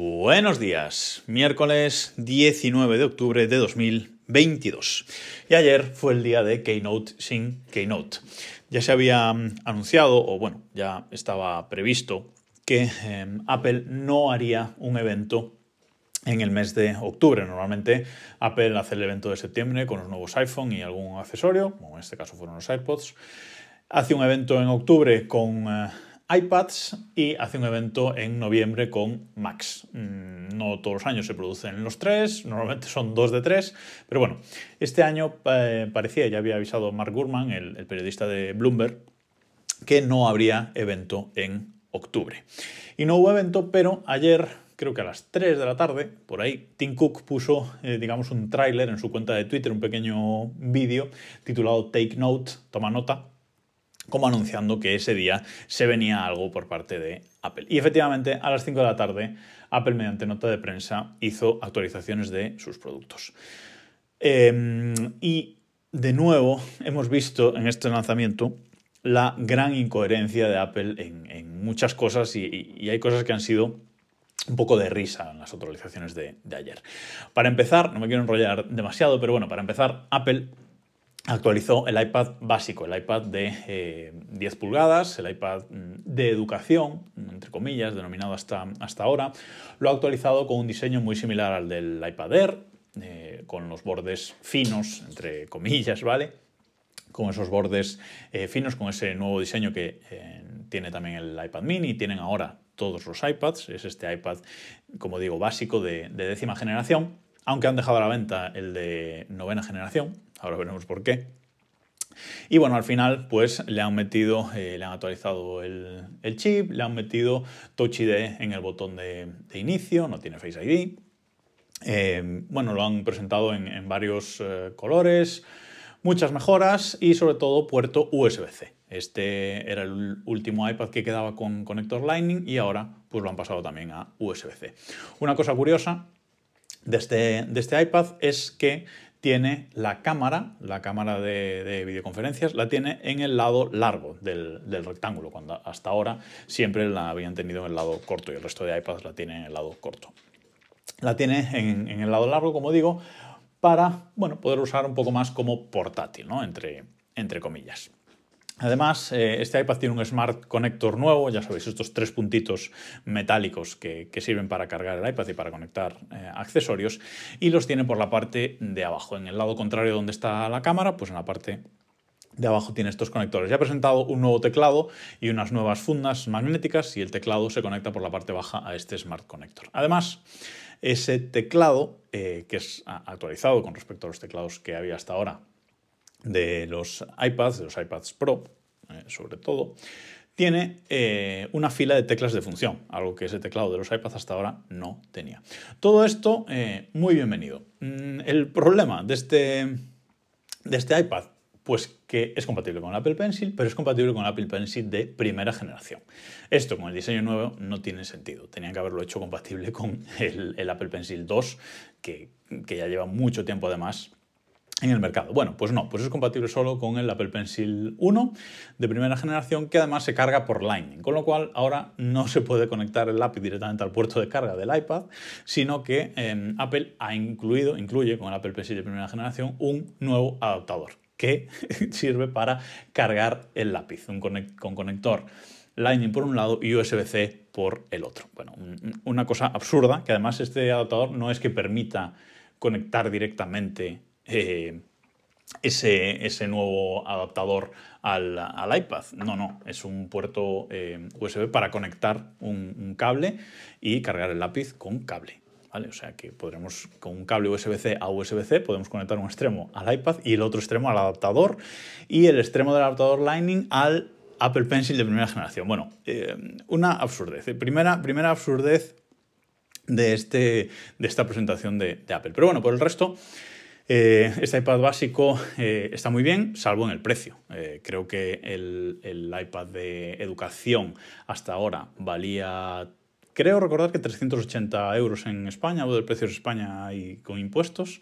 Buenos días, miércoles 19 de octubre de 2022. Y ayer fue el día de Keynote sin Keynote. Ya se había mm, anunciado, o bueno, ya estaba previsto, que em, Apple no haría un evento en el mes de octubre. Normalmente Apple hace el evento de septiembre con los nuevos iPhone y algún accesorio, como en este caso fueron los iPods. Hace un evento en octubre con eh, iPads y hace un evento en noviembre con Max. Mm, no todos los años se producen los tres, normalmente son dos de tres, pero bueno, este año eh, parecía, ya había avisado Mark Gurman, el, periodista de Bloomberg, que no habría evento en octubre. Y no hubo evento, pero ayer creo que a las 3 de la tarde, por ahí, Tim Cook puso, eh, digamos, un tráiler en su cuenta de Twitter, un pequeño vídeo titulado Take Note, toma nota, como anunciando que ese día se venía algo por parte de Apple. Y efectivamente, a las 5 de la tarde, Apple, mediante nota de prensa, hizo actualizaciones de sus productos. Em, y de nuevo, hemos visto en este lanzamiento la gran incoherencia de Apple en, muchas cosas y, hay cosas que han sido un poco de risa en las actualizaciones de, de ayer. Para empezar, no me quiero enrollar demasiado, pero bueno, para empezar, Apple actualizó el iPad básico, el iPad de 10 eh, pulgadas, el iPad mm, de educación, entre comillas, denominado hasta, hasta ahora. Lo ha actualizado con un diseño muy similar al del iPad Air, eh, con los bordes finos, entre comillas, ¿vale? Con esos bordes eh, finos, con ese nuevo diseño que tiene también el iPad mini, tienen ahora todos los iPads, es este iPad, como digo, básico de décima generación, aunque han dejado a la venta el de novena generación, Ahora veremos por qué. Y bueno, al final pues le han metido, eh, le han actualizado el, chip, le han metido Touch ID en el botón de, inicio, no tiene Face ID. Eh, bueno, lo han presentado en, varios eh, colores, muchas mejoras y sobre todo puerto USB-C. Este era el último iPad que quedaba con conector Lightning y ahora pues lo han pasado también a USB-C. Una cosa curiosa de este, de este iPad es que tiene la cámara, la cámara de, videoconferencias, la tiene en el lado largo del, rectángulo, cuando hasta ahora siempre la habían tenido en el lado corto y el resto de iPads la tiene en el lado corto. La tiene en, el lado largo, como digo, para bueno, poder usar un poco más como portátil, ¿no? entre, entre comillas. Además, eh, este iPad tiene un Smart Connector nuevo, ya sabéis, estos tres puntitos metálicos que, sirven para cargar el iPad y para conectar eh, accesorios, y los tiene por la parte de abajo. En el lado contrario donde está la cámara, pues en la parte de abajo tiene estos conectores. Ya ha presentado un nuevo teclado y unas nuevas fundas magnéticas y el teclado se conecta por la parte baja a este Smart Connector. Además, ese teclado, eh, que es actualizado con respecto a los teclados que había hasta ahora de los iPads, de los iPads Pro, eh, sobre todo, tiene eh, una fila de teclas de función, algo que ese teclado de los iPads hasta ahora no tenía. Todo esto, eh, muy bienvenido. Mm, el problema de este, de este iPad, pues que es compatible con el Apple Pencil, pero es compatible con el Apple Pencil de primera generación. Esto con el diseño nuevo no tiene sentido. Tenían que haberlo hecho compatible con el, Apple Pencil 2, que, que ya lleva mucho tiempo además en el mercado. Bueno, pues no, pues es compatible solo con el Apple Pencil 1 de primera generación que además se carga por Lightning, con lo cual ahora no se puede conectar el lápiz directamente al puerto de carga del iPad, sino que em, Apple ha incluido, incluye con el Apple Pencil de primera generación un nuevo adaptador que sirve para cargar el lápiz, un con conector Lightning por un lado y USB-C por el otro. Bueno, una cosa absurda, que además este adaptador no es que permita conectar directamente eh, ese, nuevo adaptador al, iPad. No, no, es un puerto eh, USB para conectar un, cable y cargar el lápiz con cable. ¿Vale? O sea que podremos, con un cable USB-C a USB-C, podemos conectar un extremo al iPad y el otro extremo al adaptador y el extremo del adaptador Lightning al Apple Pencil de primera generación. Bueno, eh, una absurdez. Primera, primera absurdez de, este, de esta presentación de, de Apple. Pero bueno, por el resto, eh, este iPad básico eh, está muy bien, salvo en el precio. Eh, creo que el, iPad de educación hasta ahora valía, creo recordar que 380 euros en España, o del precio de España y con impuestos.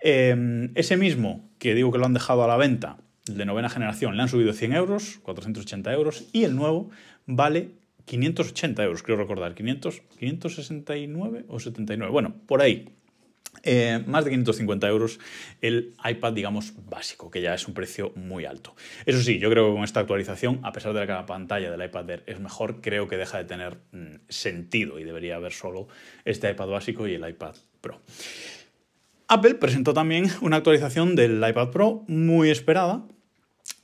ese mismo, que digo que lo han dejado a la venta, de novena generación, le han subido 100 euros, 480 euros, y el nuevo vale 580 euros, creo recordar, 500, 569 o 79, bueno, por ahí. Eh, más de 550 euros el iPad, digamos, básico, que ya es un precio muy alto. Eso sí, yo creo que con esta actualización, a pesar de que la pantalla del iPad es mejor, creo que deja de tener mm, sentido y debería haber solo este iPad básico y el iPad Pro. Apple presentó también una actualización del iPad Pro muy esperada,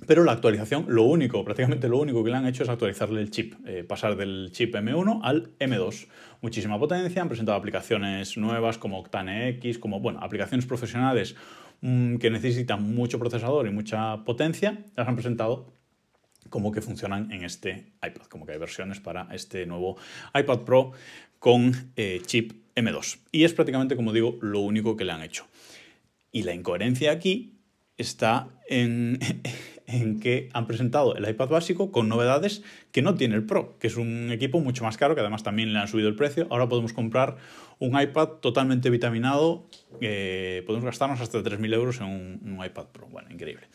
pero la actualización, lo único, prácticamente lo único que le han hecho es actualizarle el chip, eh, pasar del chip M1 al M2. Muchísima potencia, han presentado aplicaciones nuevas como Octane X, como, bueno, aplicaciones profesionales mm, que necesitan mucho procesador y mucha potencia, las han presentado como que funcionan en este iPad, como que hay versiones para este nuevo iPad Pro con eh, chip M2. Y es prácticamente, como digo, lo único que le han hecho. Y la incoherencia aquí está en, en que han presentado el iPad básico con novedades que no tiene el Pro, que es un equipo mucho más caro, que además también le han subido el precio. Ahora podemos comprar un iPad totalmente vitaminado, eh, podemos gastarnos hasta 3.000 euros en un, iPad Pro. Bueno, increíble.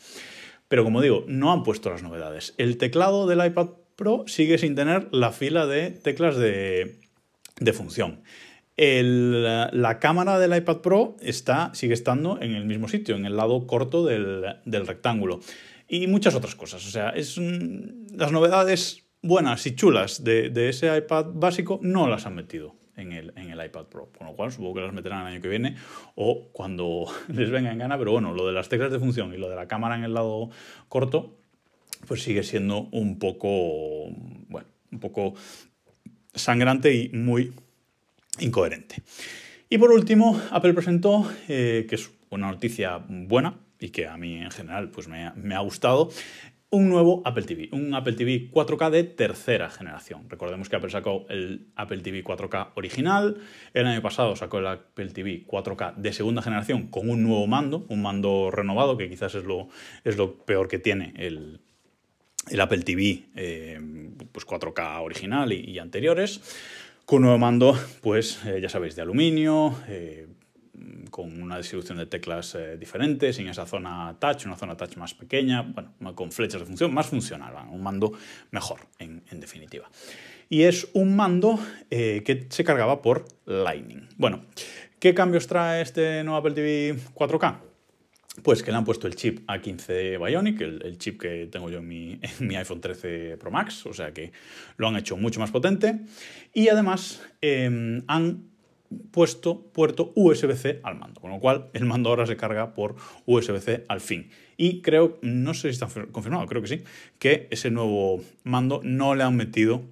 Pero como digo, no han puesto las novedades. El teclado del iPad Pro sigue sin tener la fila de teclas de, función. La cámara del iPad Pro está, sigue estando en el mismo sitio, en el lado corto del, del rectángulo. Y muchas otras cosas. O sea, es las novedades buenas y chulas de, ese iPad básico no las han metido en el, en el, iPad Pro, con lo cual supongo que las meterán el año que viene o cuando les venga en gana, pero bueno, lo de las teclas de función y lo de la cámara en el lado corto, pues sigue siendo un poco, bueno, un poco sangrante y muy incoherente. Y por último, Apple presentó, eh, que es una noticia buena, y que a mí en general pues me, ha gustado, un nuevo Apple TV, un Apple TV 4K de tercera generación. Recordemos que Apple sacó el Apple TV 4K original, el año pasado sacó el Apple TV 4K de segunda generación con un nuevo mando, un mando renovado, que quizás es lo, es lo peor que tiene el, Apple TV eh, pues 4K original y, anteriores, con un nuevo mando, pues eh, ya sabéis, de aluminio, eh, con una distribución de teclas eh, diferentes, en esa zona touch, una zona touch más pequeña, bueno, con flechas de función, más funcional, un mando mejor, en, definitiva. Y es un mando eh, que se cargaba por Lightning. Bueno, ¿qué cambios trae este nuevo Apple TV 4K? Pues que le han puesto el chip A15 Bionic, el, chip que tengo yo en mi, iPhone 13 Pro Max, o sea que lo han hecho mucho más potente. Y además em, han puesto puerto USB-C al mando, con lo cual el mando ahora se carga por USB-C al fin. Y creo, no sé si está confirmado, creo que sí, que ese nuevo mando no le han metido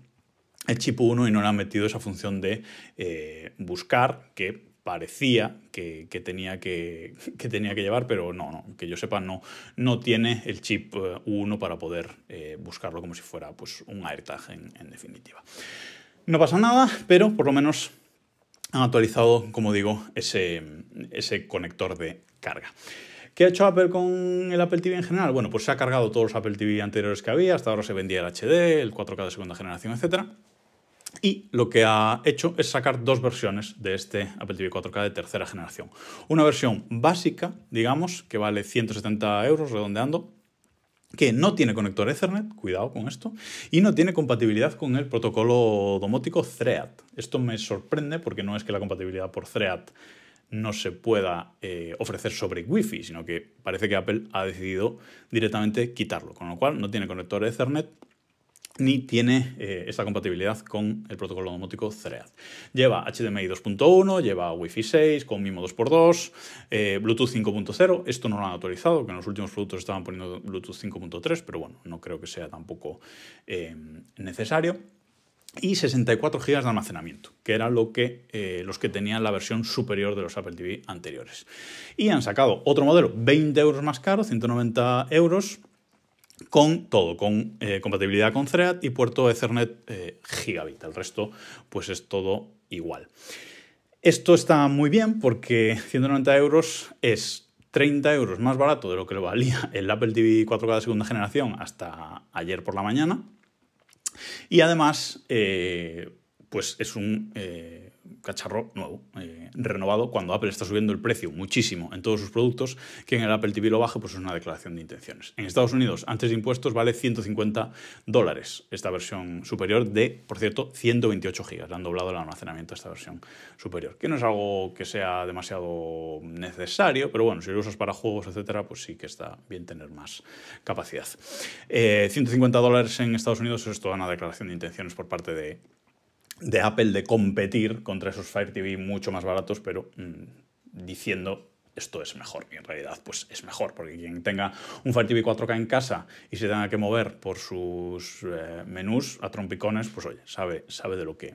el chip 1 y no le han metido esa función de eh, buscar que parecía que, tenía que, tenía que llevar, pero no, que yo sepa, no, no tiene el chip 1 eh, para poder eh, buscarlo como si fuera pues, un AirTag en definitiva. No pasa nada, pero por lo menos han actualizado, como digo, ese, ese conector de carga. ¿Qué ha hecho Apple con el Apple TV en general? Bueno, pues se ha cargado todos los Apple TV anteriores que había, hasta ahora se vendía el HD, el 4K de segunda generación, etc. Y lo que ha hecho es sacar dos versiones de este Apple TV 4K de tercera generación. Una versión básica, digamos, que vale 170 euros redondeando, que no tiene conector Ethernet, cuidado con esto, y no tiene compatibilidad con el protocolo domótico Thread. Esto me sorprende porque no es que la compatibilidad por Thread no se pueda eh, ofrecer sobre Wi-Fi, sino que parece que Apple ha decidido directamente quitarlo, con lo cual no tiene conector Ethernet ni tiene eh, esta compatibilidad con el protocolo domótico Thread. Lleva HDMI 2.1, lleva Wi-Fi 6 con MIMO 2x2, eh, Bluetooth 5.0. Esto no lo han autorizado, que en los últimos productos estaban poniendo Bluetooth 5.3, pero bueno, no creo que sea tampoco eh, necesario. Y 64 GB de almacenamiento, que era lo que, los que tenían la versión superior de los Apple TV anteriores. Y han sacado otro modelo 20 euros más caro, 190 euros, con todo, con eh, compatibilidad con Thread y puerto Ethernet eh, gigabit. El resto, pues es todo igual. Esto está muy bien porque 190 euros es 30 euros más barato de lo que le valía el Apple TV 4K de segunda generación hasta ayer por la mañana. Y además, eh, pues es un eh, cacharro nuevo, eh, renovado, cuando Apple está subiendo el precio muchísimo en todos sus productos, que en el Apple TV lo baje, pues es una declaración de intenciones. En Estados Unidos, antes de impuestos, vale 150 dólares esta versión superior de, por cierto, 128 gigas. Le han doblado el almacenamiento a esta versión superior, que no es algo que sea demasiado necesario, pero bueno, si lo usas para juegos, etcétera, pues sí que está bien tener más capacidad. 150 eh, dólares en Estados Unidos es toda una declaración de intenciones por parte de de Apple de competir contra esos Fire TV mucho más baratos, pero mm, diciendo esto es mejor. Y en realidad, pues es mejor, porque quien tenga un Fire TV 4K en casa y se tenga que mover por sus eh, menús a trompicones, pues oye, sabe, sabe de lo que,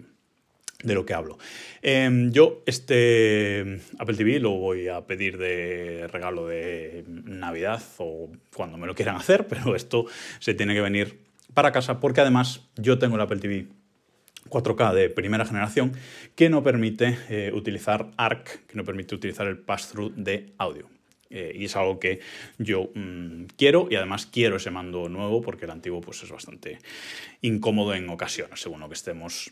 de lo que hablo. Em, yo este Apple TV lo voy a pedir de regalo de Navidad o cuando me lo quieran hacer, pero esto se tiene que venir para casa porque además yo tengo el Apple TV 4K de primera generación que no permite eh, utilizar ARC, que no permite utilizar el pass-through de audio. Eh, y es algo que yo mm, quiero y además quiero ese mando nuevo porque el antiguo pues, es bastante incómodo en ocasiones, según lo que estemos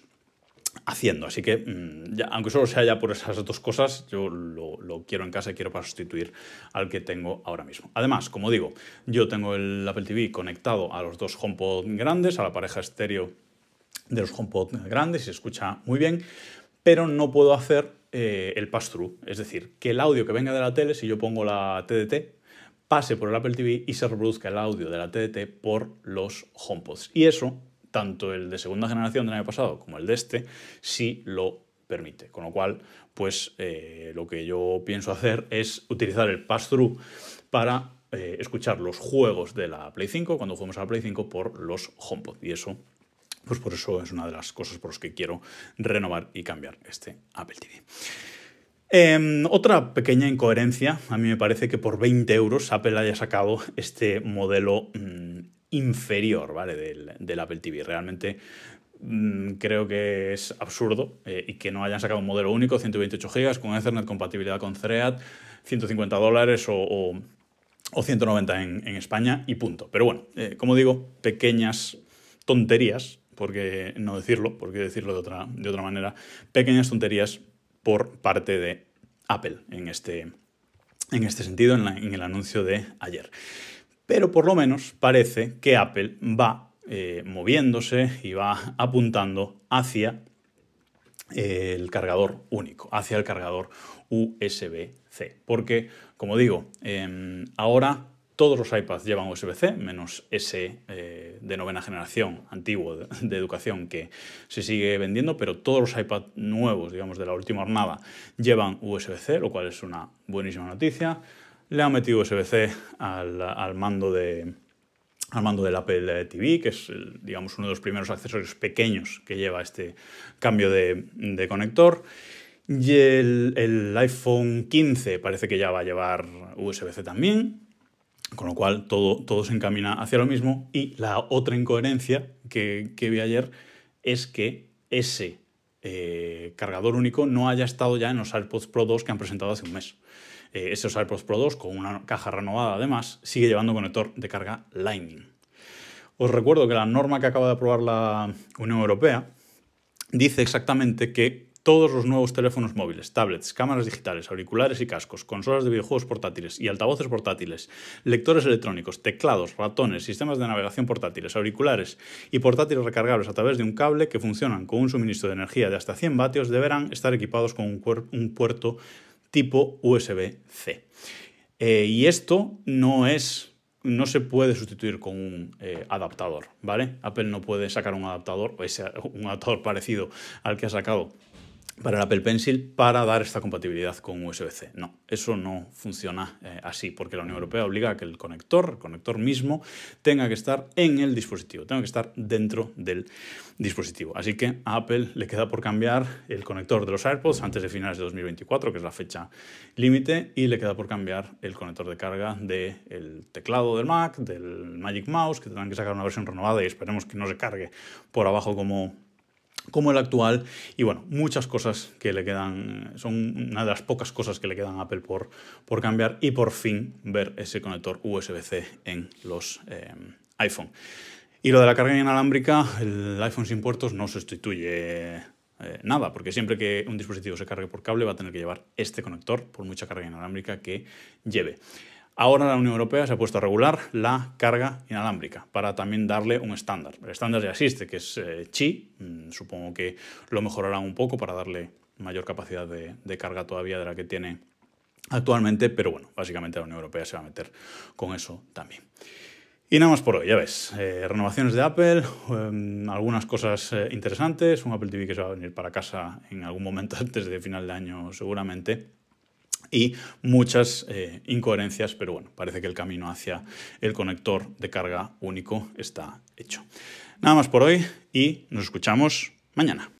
haciendo. Así que, mm, aunque solo sea ya por esas dos cosas, yo lo, lo, quiero en casa y quiero para sustituir al que tengo ahora mismo. Además, como digo, yo tengo el Apple TV conectado a los dos HomePod grandes, a la pareja estéreo de los HomePod grandes, se escucha muy bien, pero no puedo hacer eh, el pass-through, es decir, que el audio que venga de la tele, si yo pongo la TDT, pase por el Apple TV y se reproduzca el audio de la TDT por los HomePods. Y eso, tanto el de segunda generación del año pasado como el de este, sí lo permite. Con lo cual, pues eh, lo que yo pienso hacer es utilizar el pass-through para eh, escuchar los juegos de la Play 5 cuando juguemos a la Play 5 por los HomePod. Y eso pues por eso es una de las cosas por las que quiero renovar y cambiar este Apple TV. Em, otra pequeña incoherencia, a mí me parece que por 20 euros Apple haya sacado este modelo mm, inferior ¿vale? del, Apple TV. Realmente mm, creo que es absurdo eh, y que no hayan sacado un modelo único, 128 GB, con Ethernet, compatibilidad con Thread, 150 dólares o, 190 en, España y punto. Pero bueno, eh, como digo, pequeñas tonterías porque no decirlo, porque decirlo de otra, de otra manera, pequeñas tonterías por parte de Apple en este, en este sentido, en, el anuncio de ayer. Pero por lo menos parece que Apple va eh, moviéndose y va apuntando hacia el cargador único, hacia el cargador USB-C. Porque, como digo, em, ahora todos los iPads llevan USB-C, menos ese eh, de novena generación antiguo de, educación que se sigue vendiendo, pero todos los iPads nuevos, digamos, de la última hornada, llevan USB-C, lo cual es una buenísima noticia. Le han metido USB-C al, mando de, al mando del Apple TV, que es, digamos, uno de los primeros accesorios pequeños que lleva este cambio de, conector. Y el, el, iPhone 15 parece que ya va a llevar USB-C también. Con lo cual todo, se encamina hacia lo mismo. Y la otra incoherencia que, vi ayer es que ese eh, cargador único no haya estado ya en los AirPods Pro 2 que han presentado hace un mes. Eh, esos AirPods Pro 2, con una caja renovada además, sigue llevando conector de carga Lightning. Os recuerdo que la norma que acaba de aprobar la Unión Europea dice exactamente que todos los nuevos teléfonos móviles, tablets, cámaras digitales, auriculares y cascos, consolas de videojuegos portátiles y altavoces portátiles, lectores electrónicos, teclados, ratones, sistemas de navegación portátiles, auriculares y portátiles recargables a través de un cable que funcionan con un suministro de energía de hasta 100 vatios deberán estar equipados con un, puerto tipo USB-C. Eh, y esto no es no se puede sustituir con un eh, adaptador, ¿vale? Apple no puede sacar un adaptador, o un adaptador parecido al que ha sacado para el Apple Pencil para dar esta compatibilidad con USB-C. No, eso no funciona eh, así, porque la Unión Europea obliga a que el conector, el conector mismo, tenga que estar en el dispositivo, tenga que estar dentro del dispositivo. Así que a Apple le queda por cambiar el conector de los AirPods antes de finales de 2024, que es la fecha límite, y le queda por cambiar el conector de carga del teclado del Mac, del Magic Mouse, que tendrán que sacar una versión renovada y esperemos que no se cargue por abajo como como el actual. Y bueno, muchas cosas que le quedan, son una de las pocas cosas que le quedan a Apple por, por cambiar y por fin ver ese conector USB-C en los eh, iPhone. Y lo de la carga inalámbrica, el iPhone sin puertos no sustituye eh, nada, porque siempre que un dispositivo se cargue por cable va a tener que llevar este conector, por mucha carga inalámbrica que lleve. Ahora la Unión Europea se ha puesto a regular la carga inalámbrica para también darle un estándar. El estándar ya existe, que es eh, Qi. Mm, supongo que lo mejorarán un poco para darle mayor capacidad de, carga todavía de la que tiene actualmente, pero bueno, básicamente la Unión Europea se va a meter con eso también. Y nada más por hoy, ya ves, eh, renovaciones de Apple, em, algunas cosas eh, interesantes, un Apple TV que se va a venir para casa en algún momento antes de final de año seguramente, y muchas eh, incoherencias, pero bueno, parece que el camino hacia el conector de carga único está hecho. Nada más por hoy y nos escuchamos mañana.